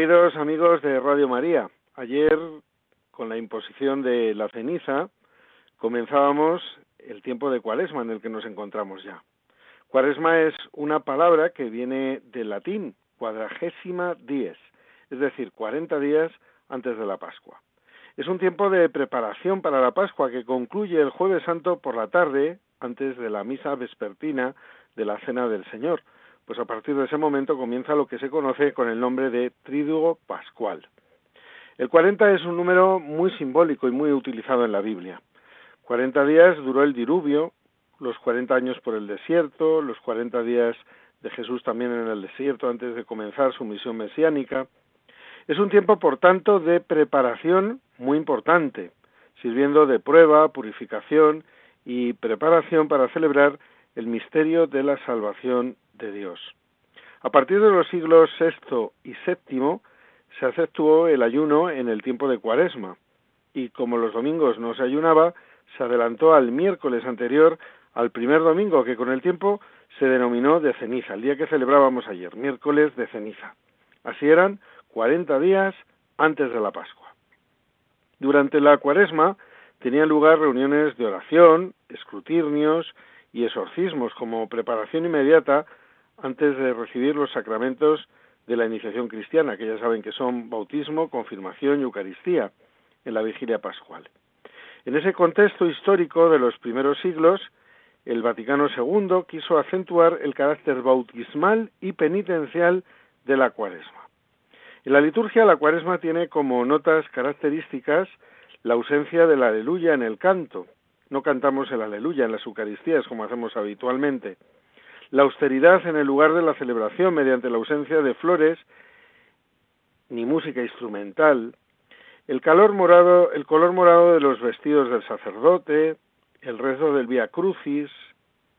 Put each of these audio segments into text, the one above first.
Queridos amigos de Radio María, ayer con la imposición de la ceniza comenzábamos el tiempo de Cuaresma en el que nos encontramos ya. Cuaresma es una palabra que viene del latín, cuadragésima dies, es decir, 40 días antes de la Pascua. Es un tiempo de preparación para la Pascua que concluye el jueves santo por la tarde, antes de la misa vespertina de la Cena del Señor, pues a partir de ese momento comienza lo que se conoce con el nombre de Tríduo Pascual. El 40 es un número muy simbólico y muy utilizado en la Biblia. 40 días duró el diluvio, los 40 años por el desierto, los 40 días de Jesús también en el desierto antes de comenzar su misión mesiánica. Es un tiempo, por tanto, de preparación muy importante, sirviendo de prueba, purificación y preparación para celebrar el misterio de la salvación Dios. A partir de los siglos VI y VII se aceptuó el ayuno en el tiempo de Cuaresma, y como los domingos no se ayunaba, se adelantó al miércoles anterior al primer domingo, que con el tiempo se denominó de ceniza, el día que celebrábamos ayer, miércoles de ceniza. Así eran cuarenta días antes de la Pascua. Durante la Cuaresma tenían lugar reuniones de oración, escrutirnios y exorcismos como preparación inmediata antes de recibir los sacramentos de la iniciación cristiana, que ya saben que son bautismo, confirmación y Eucaristía en la vigilia pascual. En ese contexto histórico de los primeros siglos, el Vaticano II quiso acentuar el carácter bautismal y penitencial de la cuaresma. En la liturgia la cuaresma tiene como notas características la ausencia del aleluya en el canto. No cantamos el aleluya en las Eucaristías como hacemos habitualmente la austeridad en el lugar de la celebración mediante la ausencia de flores ni música instrumental, el calor morado, el color morado de los vestidos del sacerdote, el rezo del Via Crucis,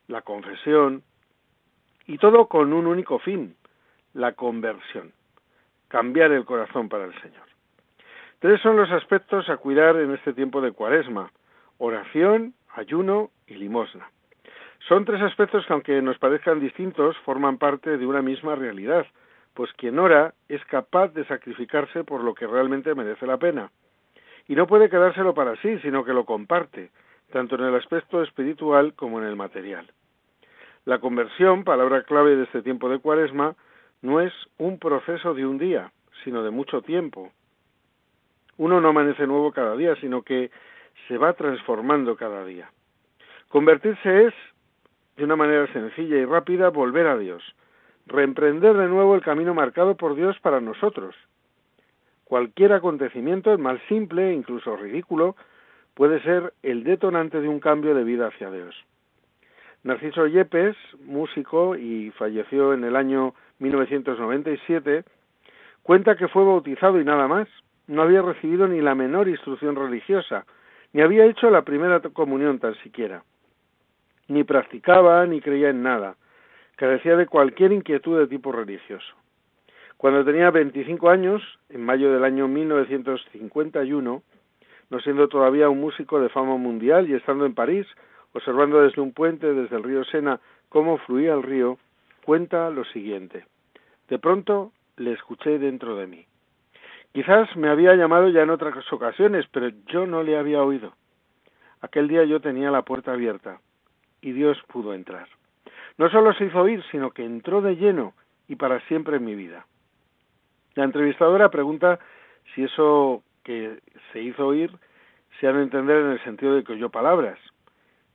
la confesión, y todo con un único fin, la conversión, cambiar el corazón para el Señor. Tres son los aspectos a cuidar en este tiempo de cuaresma, oración, ayuno y limosna. Son tres aspectos que, aunque nos parezcan distintos, forman parte de una misma realidad, pues quien ora es capaz de sacrificarse por lo que realmente merece la pena. Y no puede quedárselo para sí, sino que lo comparte, tanto en el aspecto espiritual como en el material. La conversión, palabra clave de este tiempo de cuaresma, no es un proceso de un día, sino de mucho tiempo. Uno no amanece nuevo cada día, sino que se va transformando cada día. Convertirse es de una manera sencilla y rápida, volver a Dios, reemprender de nuevo el camino marcado por Dios para nosotros. Cualquier acontecimiento, el más simple, incluso ridículo, puede ser el detonante de un cambio de vida hacia Dios. Narciso Yepes, músico y falleció en el año 1997, cuenta que fue bautizado y nada más. No había recibido ni la menor instrucción religiosa, ni había hecho la primera comunión tan siquiera ni practicaba ni creía en nada, carecía de cualquier inquietud de tipo religioso. Cuando tenía 25 años, en mayo del año 1951, no siendo todavía un músico de fama mundial y estando en París, observando desde un puente, desde el río Sena, cómo fluía el río, cuenta lo siguiente. De pronto le escuché dentro de mí. Quizás me había llamado ya en otras ocasiones, pero yo no le había oído. Aquel día yo tenía la puerta abierta y Dios pudo entrar. No solo se hizo oír, sino que entró de lleno y para siempre en mi vida. La entrevistadora pregunta si eso que se hizo oír se ha de entender en el sentido de que oyó palabras.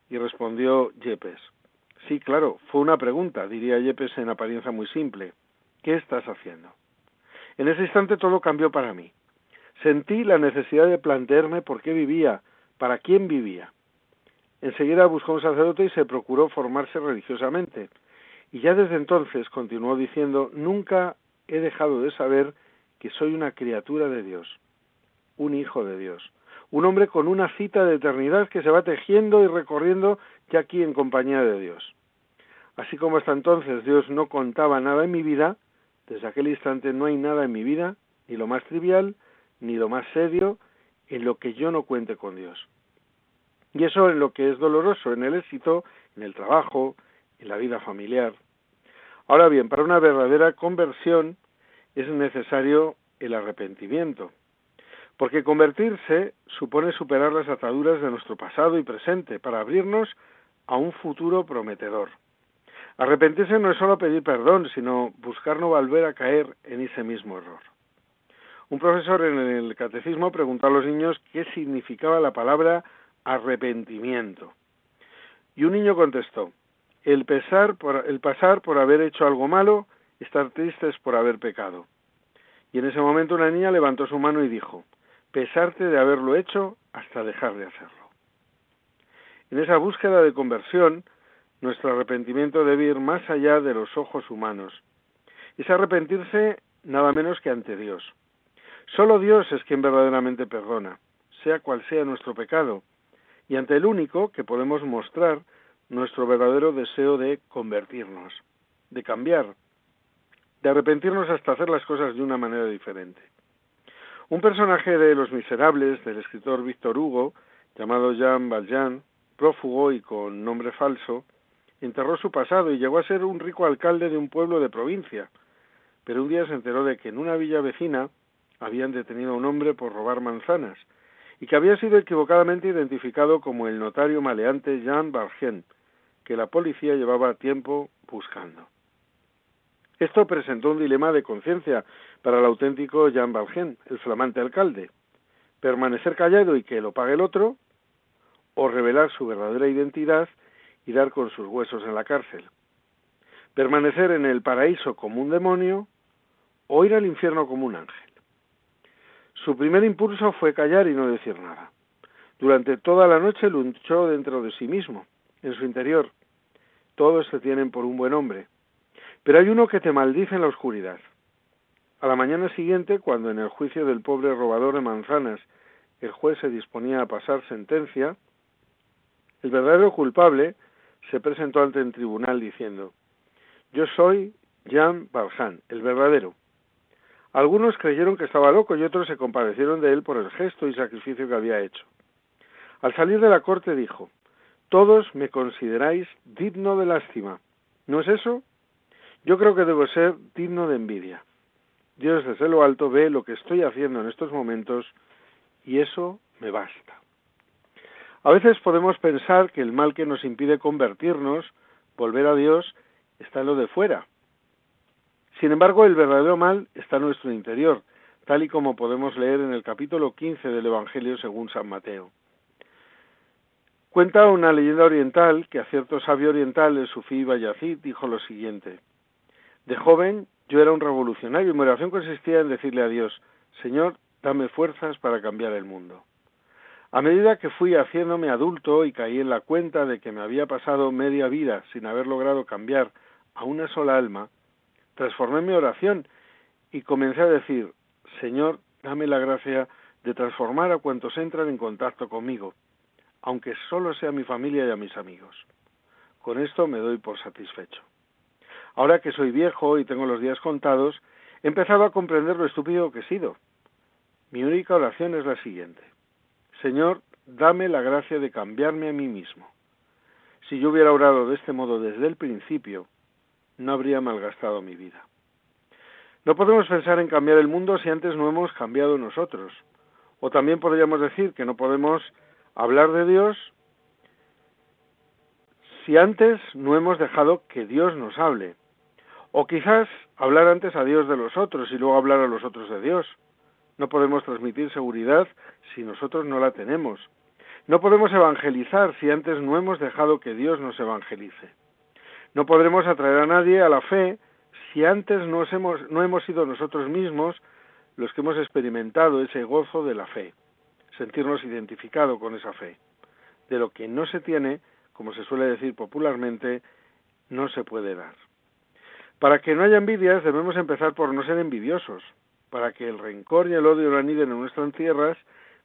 Y respondió Yepes. Sí, claro, fue una pregunta, diría Yepes en apariencia muy simple. ¿Qué estás haciendo? En ese instante todo cambió para mí. Sentí la necesidad de plantearme por qué vivía, para quién vivía. Enseguida buscó un sacerdote y se procuró formarse religiosamente. Y ya desde entonces continuó diciendo, nunca he dejado de saber que soy una criatura de Dios, un hijo de Dios, un hombre con una cita de eternidad que se va tejiendo y recorriendo ya aquí en compañía de Dios. Así como hasta entonces Dios no contaba nada en mi vida, desde aquel instante no hay nada en mi vida, ni lo más trivial, ni lo más serio, en lo que yo no cuente con Dios. Y eso en lo que es doloroso, en el éxito, en el trabajo, en la vida familiar. Ahora bien, para una verdadera conversión es necesario el arrepentimiento, porque convertirse supone superar las ataduras de nuestro pasado y presente para abrirnos a un futuro prometedor. Arrepentirse no es solo pedir perdón, sino buscar no volver a caer en ese mismo error. Un profesor en el catecismo preguntó a los niños qué significaba la palabra arrepentimiento. Y un niño contestó, el, pesar por, el pasar por haber hecho algo malo, estar tristes por haber pecado. Y en ese momento una niña levantó su mano y dijo, pesarte de haberlo hecho hasta dejar de hacerlo. En esa búsqueda de conversión, nuestro arrepentimiento debe ir más allá de los ojos humanos. Es arrepentirse nada menos que ante Dios. Solo Dios es quien verdaderamente perdona, sea cual sea nuestro pecado, y ante el único que podemos mostrar nuestro verdadero deseo de convertirnos, de cambiar, de arrepentirnos hasta hacer las cosas de una manera diferente. Un personaje de Los Miserables, del escritor Víctor Hugo, llamado Jean Valjean, prófugo y con nombre falso, enterró su pasado y llegó a ser un rico alcalde de un pueblo de provincia, pero un día se enteró de que en una villa vecina habían detenido a un hombre por robar manzanas y que había sido equivocadamente identificado como el notario maleante Jean Valjean, que la policía llevaba tiempo buscando. Esto presentó un dilema de conciencia para el auténtico Jean Valjean, el flamante alcalde. Permanecer callado y que lo pague el otro, o revelar su verdadera identidad y dar con sus huesos en la cárcel. Permanecer en el paraíso como un demonio o ir al infierno como un ángel. Su primer impulso fue callar y no decir nada. Durante toda la noche luchó dentro de sí mismo, en su interior. Todos se tienen por un buen hombre. Pero hay uno que te maldice en la oscuridad. A la mañana siguiente, cuando en el juicio del pobre robador de manzanas el juez se disponía a pasar sentencia, el verdadero culpable se presentó ante el tribunal diciendo, Yo soy Jean Valjean, el verdadero. Algunos creyeron que estaba loco y otros se compadecieron de él por el gesto y sacrificio que había hecho. Al salir de la corte dijo, Todos me consideráis digno de lástima. ¿No es eso? Yo creo que debo ser digno de envidia. Dios desde lo alto ve lo que estoy haciendo en estos momentos y eso me basta. A veces podemos pensar que el mal que nos impide convertirnos, volver a Dios, está en lo de fuera. Sin embargo, el verdadero mal está en nuestro interior, tal y como podemos leer en el capítulo 15 del Evangelio según San Mateo. Cuenta una leyenda oriental que a cierto sabio oriental, el sufí Bayazid, dijo lo siguiente. De joven yo era un revolucionario y mi oración consistía en decirle a Dios, Señor, dame fuerzas para cambiar el mundo. A medida que fui haciéndome adulto y caí en la cuenta de que me había pasado media vida sin haber logrado cambiar a una sola alma, transformé mi oración y comencé a decir, Señor, dame la gracia de transformar a cuantos entran en contacto conmigo, aunque solo sea mi familia y a mis amigos. Con esto me doy por satisfecho. Ahora que soy viejo y tengo los días contados, he empezado a comprender lo estúpido que he sido. Mi única oración es la siguiente. Señor, dame la gracia de cambiarme a mí mismo. Si yo hubiera orado de este modo desde el principio, no habría malgastado mi vida. No podemos pensar en cambiar el mundo si antes no hemos cambiado nosotros. O también podríamos decir que no podemos hablar de Dios si antes no hemos dejado que Dios nos hable. O quizás hablar antes a Dios de los otros y luego hablar a los otros de Dios. No podemos transmitir seguridad si nosotros no la tenemos. No podemos evangelizar si antes no hemos dejado que Dios nos evangelice. No podremos atraer a nadie a la fe si antes no hemos, sido nosotros mismos los que hemos experimentado ese gozo de la fe, sentirnos identificados con esa fe. de lo que no se tiene, como se suele decir popularmente, no se puede dar. Para que no haya envidias debemos empezar por no ser envidiosos. Para que el rencor y el odio no aniden en nuestras tierras,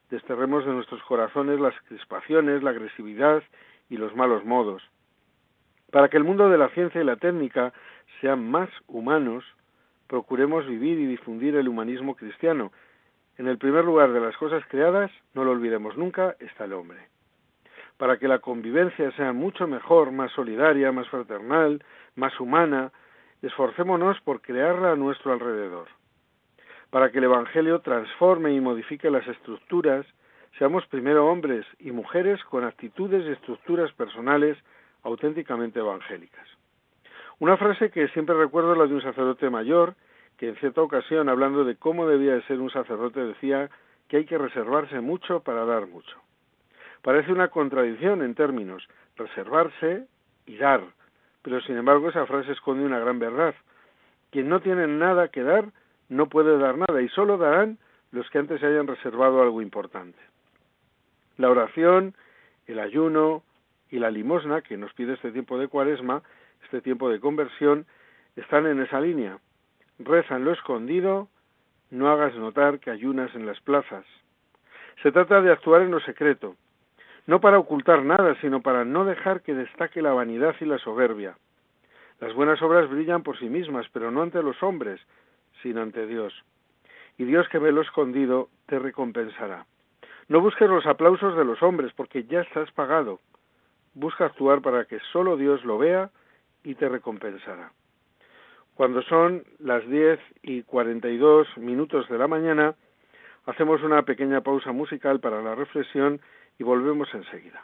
desterremos de nuestros corazones las crispaciones, la agresividad y los malos modos. Para que el mundo de la ciencia y la técnica sean más humanos, procuremos vivir y difundir el humanismo cristiano. En el primer lugar de las cosas creadas, no lo olvidemos nunca, está el hombre. Para que la convivencia sea mucho mejor, más solidaria, más fraternal, más humana, esforcémonos por crearla a nuestro alrededor. Para que el Evangelio transforme y modifique las estructuras, seamos primero hombres y mujeres con actitudes y estructuras personales auténticamente evangélicas. Una frase que siempre recuerdo es la de un sacerdote mayor, que en cierta ocasión, hablando de cómo debía de ser un sacerdote, decía que hay que reservarse mucho para dar mucho. Parece una contradicción en términos, reservarse y dar, pero sin embargo esa frase esconde una gran verdad. Quien no tiene nada que dar, no puede dar nada, y solo darán los que antes se hayan reservado algo importante. La oración, el ayuno y la limosna que nos pide este tiempo de cuaresma este tiempo de conversión, están en esa línea. Reza en lo escondido, no hagas notar que ayunas en las plazas. Se trata de actuar en lo secreto, no para ocultar nada, sino para no dejar que destaque la vanidad y la soberbia. Las buenas obras brillan por sí mismas, pero no ante los hombres, sino ante Dios. Y Dios que ve lo escondido te recompensará. No busques los aplausos de los hombres, porque ya estás pagado. Busca actuar para que solo Dios lo vea y te recompensará. Cuando son las 10 y 42 minutos de la mañana, hacemos una pequeña pausa musical para la reflexión y volvemos enseguida.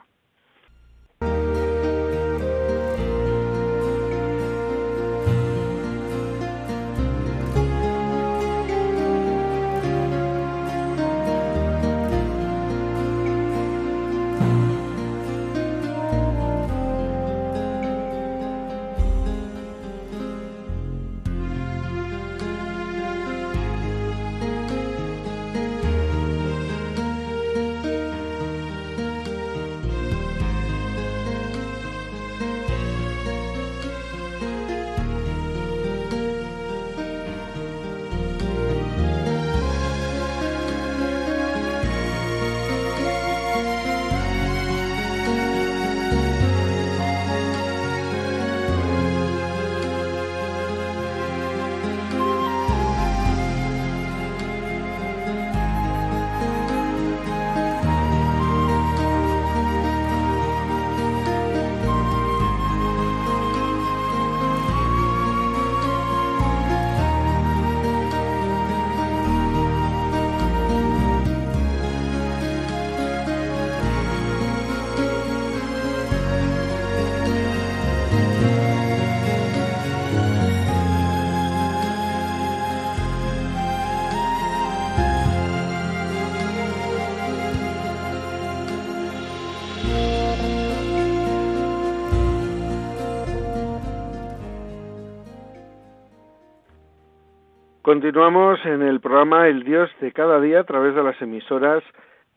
Continuamos en el programa El Dios de cada día a través de las emisoras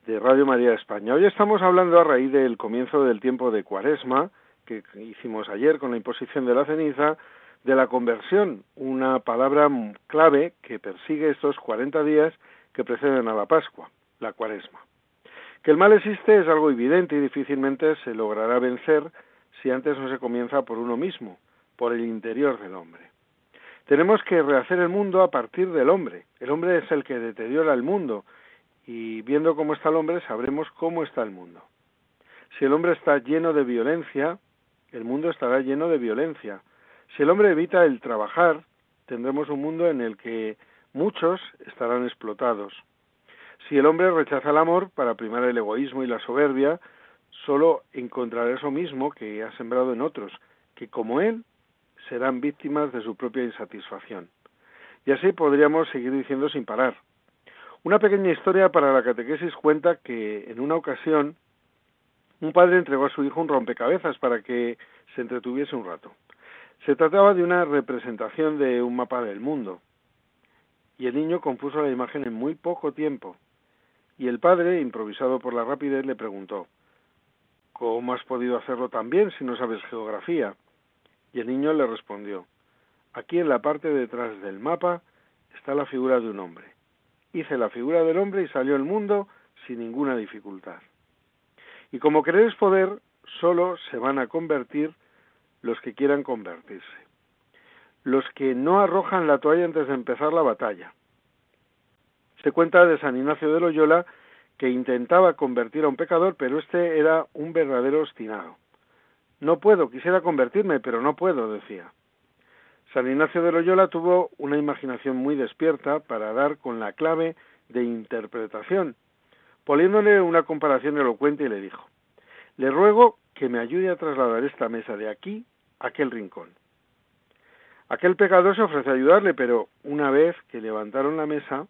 de Radio María España. Hoy estamos hablando a raíz del comienzo del tiempo de Cuaresma, que hicimos ayer con la imposición de la ceniza, de la conversión, una palabra clave que persigue estos 40 días que preceden a la Pascua, la Cuaresma. Que el mal existe es algo evidente y difícilmente se logrará vencer si antes no se comienza por uno mismo, por el interior del hombre. Tenemos que rehacer el mundo a partir del hombre. El hombre es el que deteriora el mundo y viendo cómo está el hombre sabremos cómo está el mundo. Si el hombre está lleno de violencia, el mundo estará lleno de violencia. Si el hombre evita el trabajar, tendremos un mundo en el que muchos estarán explotados. Si el hombre rechaza el amor para primar el egoísmo y la soberbia, solo encontrará eso mismo que ha sembrado en otros, que como él serán víctimas de su propia insatisfacción. Y así podríamos seguir diciendo sin parar. Una pequeña historia para la catequesis cuenta que en una ocasión un padre entregó a su hijo un rompecabezas para que se entretuviese un rato. Se trataba de una representación de un mapa del mundo. Y el niño compuso la imagen en muy poco tiempo. Y el padre, improvisado por la rapidez, le preguntó ¿Cómo has podido hacerlo tan bien si no sabes geografía? Y el niño le respondió, Aquí en la parte de detrás del mapa está la figura de un hombre. Hice la figura del hombre y salió el mundo sin ninguna dificultad. Y como crees poder, solo se van a convertir los que quieran convertirse. Los que no arrojan la toalla antes de empezar la batalla. Se cuenta de San Ignacio de Loyola que intentaba convertir a un pecador, pero este era un verdadero obstinado. No puedo, quisiera convertirme, pero no puedo, decía. San Ignacio de Loyola tuvo una imaginación muy despierta para dar con la clave de interpretación, poniéndole una comparación elocuente y le dijo, le ruego que me ayude a trasladar esta mesa de aquí a aquel rincón. Aquel pecador se ofrece a ayudarle, pero una vez que levantaron la mesa,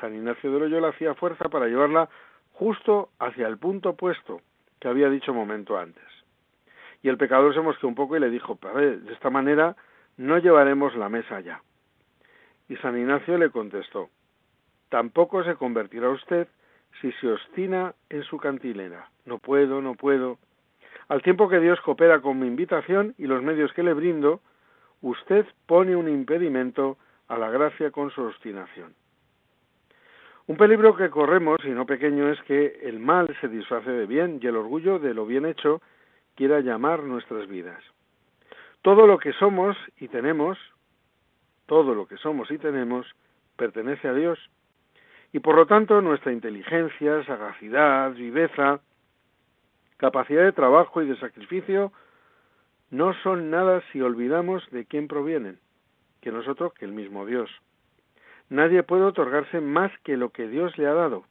San Ignacio de Loyola hacía fuerza para llevarla justo hacia el punto opuesto que había dicho momento antes. Y el pecador se mosqueó un poco y le dijo, de esta manera no llevaremos la mesa ya. Y San Ignacio le contestó, tampoco se convertirá usted si se obstina en su cantilena. No puedo, no puedo. Al tiempo que Dios coopera con mi invitación y los medios que le brindo, usted pone un impedimento a la gracia con su obstinación. Un peligro que corremos, y no pequeño, es que el mal se disfrace de bien y el orgullo de lo bien hecho quiera llamar nuestras vidas. Todo lo que somos y tenemos, todo lo que somos y tenemos, pertenece a Dios. Y por lo tanto nuestra inteligencia, sagacidad, viveza, capacidad de trabajo y de sacrificio no son nada si olvidamos de quién provienen, que nosotros, que el mismo Dios. Nadie puede otorgarse más que lo que Dios le ha dado.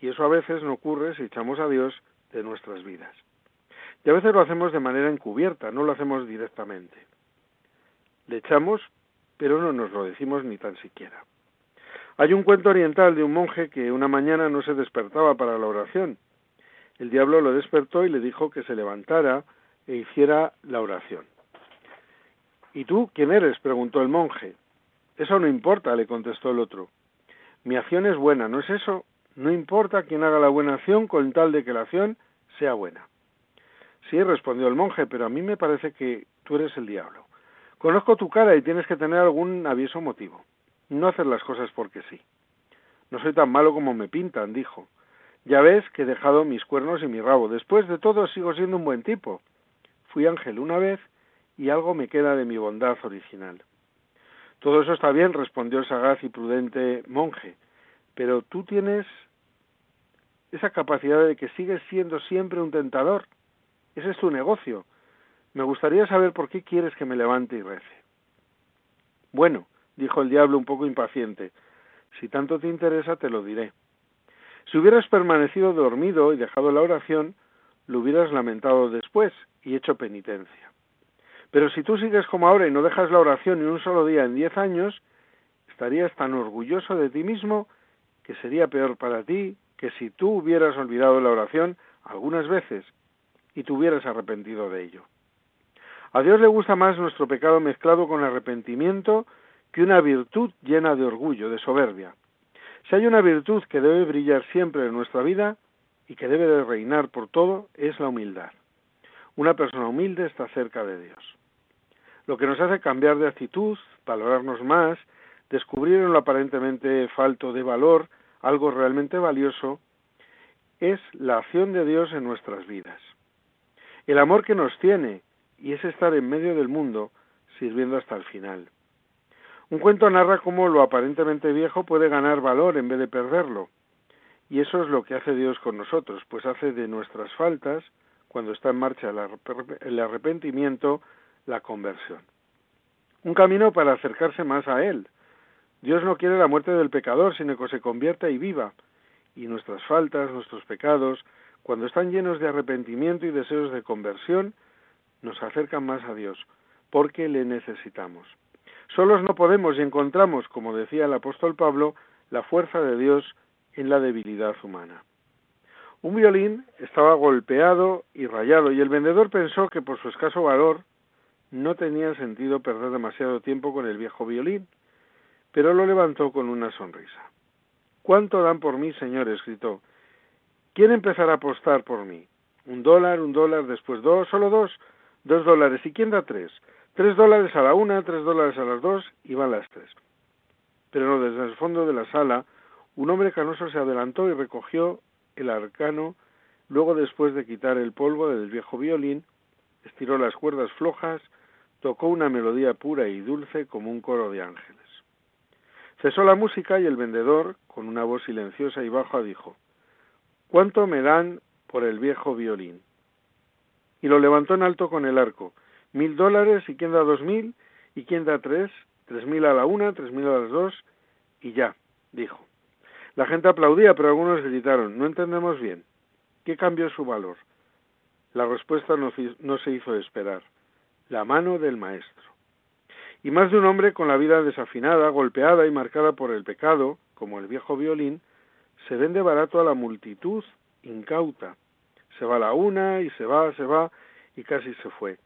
Y eso a veces no ocurre si echamos a Dios de nuestras vidas. Y a veces lo hacemos de manera encubierta, no lo hacemos directamente. Le echamos, pero no nos lo decimos ni tan siquiera. Hay un cuento oriental de un monje que una mañana no se despertaba para la oración. El diablo lo despertó y le dijo que se levantara e hiciera la oración. ¿Y tú quién eres? preguntó el monje. Eso no importa, le contestó el otro. Mi acción es buena, ¿no es eso? No importa quién haga la buena acción con tal de que la acción sea buena. Sí, respondió el monje, pero a mí me parece que tú eres el diablo. Conozco tu cara y tienes que tener algún aviso motivo. No hacer las cosas porque sí. No soy tan malo como me pintan, dijo. Ya ves que he dejado mis cuernos y mi rabo. Después de todo sigo siendo un buen tipo. Fui ángel una vez y algo me queda de mi bondad original. Todo eso está bien, respondió el sagaz y prudente monje, pero tú tienes esa capacidad de que sigues siendo siempre un tentador. Ese es tu negocio. Me gustaría saber por qué quieres que me levante y rece. Bueno, dijo el diablo un poco impaciente, si tanto te interesa te lo diré. Si hubieras permanecido dormido y dejado la oración, lo hubieras lamentado después y hecho penitencia. Pero si tú sigues como ahora y no dejas la oración ni un solo día en diez años, estarías tan orgulloso de ti mismo que sería peor para ti que si tú hubieras olvidado la oración algunas veces y te hubieras arrepentido de ello. A Dios le gusta más nuestro pecado mezclado con arrepentimiento que una virtud llena de orgullo, de soberbia. Si hay una virtud que debe brillar siempre en nuestra vida y que debe de reinar por todo, es la humildad. Una persona humilde está cerca de Dios. Lo que nos hace cambiar de actitud, valorarnos más, descubrir en lo aparentemente falto de valor algo realmente valioso, es la acción de Dios en nuestras vidas el amor que nos tiene, y es estar en medio del mundo sirviendo hasta el final. Un cuento narra cómo lo aparentemente viejo puede ganar valor en vez de perderlo. Y eso es lo que hace Dios con nosotros, pues hace de nuestras faltas, cuando está en marcha el arrepentimiento, la conversión. Un camino para acercarse más a Él. Dios no quiere la muerte del pecador, sino que se convierta y viva. Y nuestras faltas, nuestros pecados, cuando están llenos de arrepentimiento y deseos de conversión, nos acercan más a Dios, porque le necesitamos. Solos no podemos y encontramos, como decía el apóstol Pablo, la fuerza de Dios en la debilidad humana. Un violín estaba golpeado y rayado y el vendedor pensó que por su escaso valor no tenía sentido perder demasiado tiempo con el viejo violín, pero lo levantó con una sonrisa. ¿Cuánto dan por mí, señores? gritó. ¿Quién empezará a apostar por mí? Un dólar, un dólar, después dos, solo dos, dos dólares. ¿Y quién da tres? Tres dólares a la una, tres dólares a las dos y van las tres. Pero no, desde el fondo de la sala, un hombre canoso se adelantó y recogió el arcano, luego después de quitar el polvo del viejo violín, estiró las cuerdas flojas, tocó una melodía pura y dulce como un coro de ángeles. Cesó la música y el vendedor, con una voz silenciosa y baja, dijo ¿Cuánto me dan por el viejo violín? Y lo levantó en alto con el arco. Mil dólares y quién da dos mil y quién da tres, tres mil a la una, tres mil a las dos y ya, dijo. La gente aplaudía, pero algunos gritaron, no entendemos bien. ¿Qué cambió su valor? La respuesta no, no se hizo esperar. La mano del maestro. Y más de un hombre con la vida desafinada, golpeada y marcada por el pecado, como el viejo violín, se vende barato a la multitud incauta. Se va la una y se va, se va y casi se fue.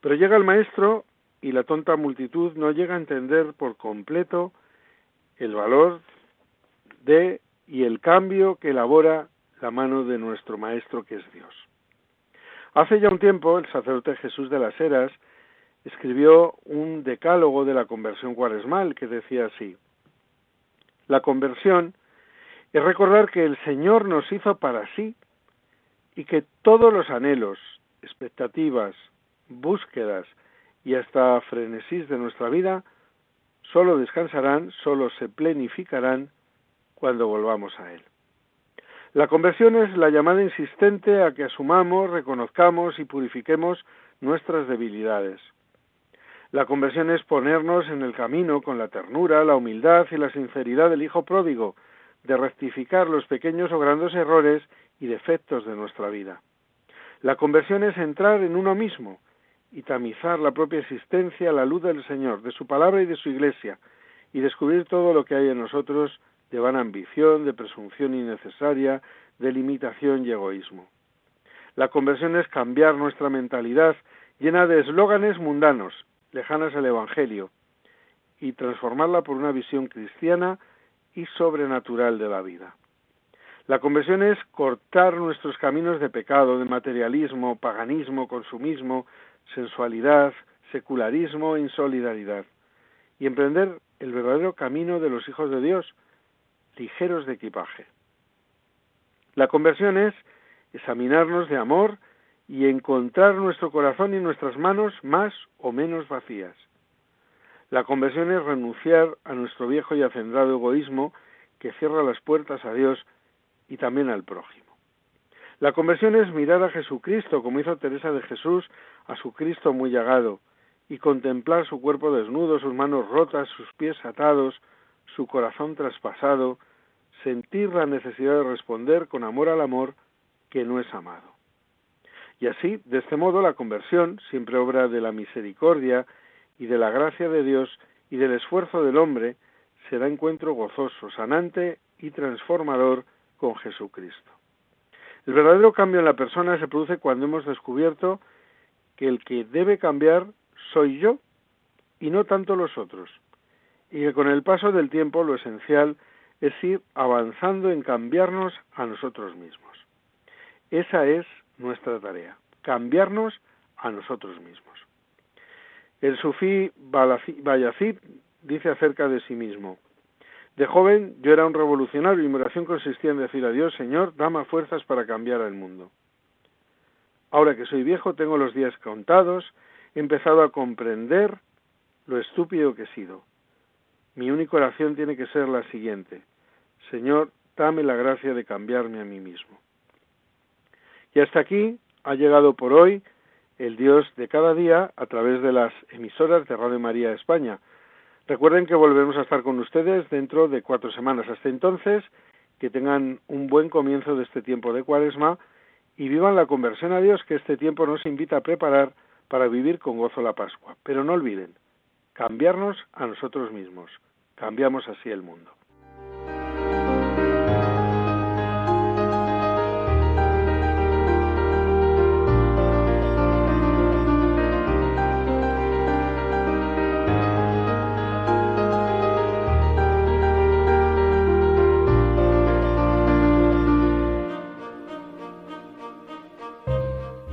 Pero llega el maestro y la tonta multitud no llega a entender por completo el valor de y el cambio que elabora la mano de nuestro maestro que es Dios. Hace ya un tiempo el sacerdote Jesús de las Heras escribió un decálogo de la conversión cuaresmal que decía así, la conversión es recordar que el Señor nos hizo para sí y que todos los anhelos, expectativas, búsquedas y hasta frenesís de nuestra vida solo descansarán, solo se plenificarán cuando volvamos a Él. La conversión es la llamada insistente a que asumamos, reconozcamos y purifiquemos nuestras debilidades. La conversión es ponernos en el camino con la ternura, la humildad y la sinceridad del Hijo pródigo, de rectificar los pequeños o grandes errores y defectos de nuestra vida. La conversión es entrar en uno mismo y tamizar la propia existencia a la luz del Señor, de su palabra y de su iglesia, y descubrir todo lo que hay en nosotros de vana ambición, de presunción innecesaria, de limitación y egoísmo. La conversión es cambiar nuestra mentalidad llena de eslóganes mundanos lejanas al Evangelio y transformarla por una visión cristiana y sobrenatural de la vida. La conversión es cortar nuestros caminos de pecado, de materialismo, paganismo, consumismo, sensualidad, secularismo e insolidaridad, y emprender el verdadero camino de los hijos de Dios, ligeros de equipaje. La conversión es examinarnos de amor y encontrar nuestro corazón y nuestras manos más o menos vacías. La conversión es renunciar a nuestro viejo y acendrado egoísmo que cierra las puertas a Dios y también al prójimo. La conversión es mirar a Jesucristo, como hizo Teresa de Jesús, a su Cristo muy llagado, y contemplar su cuerpo desnudo, sus manos rotas, sus pies atados, su corazón traspasado, sentir la necesidad de responder con amor al amor que no es amado. Y así, de este modo, la conversión, siempre obra de la misericordia y de la gracia de Dios y del esfuerzo del hombre, será encuentro gozoso, sanante y transformador con Jesucristo. El verdadero cambio en la persona se produce cuando hemos descubierto que el que debe cambiar soy yo y no tanto los otros, y que con el paso del tiempo lo esencial es ir avanzando en cambiarnos a nosotros mismos. Esa es nuestra tarea, cambiarnos a nosotros mismos. El sufí Bayazid dice acerca de sí mismo, de joven yo era un revolucionario y mi oración consistía en decir a Dios, Señor, dame fuerzas para cambiar el mundo. Ahora que soy viejo, tengo los días contados, he empezado a comprender lo estúpido que he sido. Mi única oración tiene que ser la siguiente, Señor, dame la gracia de cambiarme a mí mismo. Y hasta aquí ha llegado por hoy el Dios de cada día a través de las emisoras de Radio María España. Recuerden que volveremos a estar con ustedes dentro de cuatro semanas. Hasta entonces, que tengan un buen comienzo de este tiempo de cuaresma y vivan la conversión a Dios que este tiempo nos invita a preparar para vivir con gozo la Pascua. Pero no olviden, cambiarnos a nosotros mismos. Cambiamos así el mundo.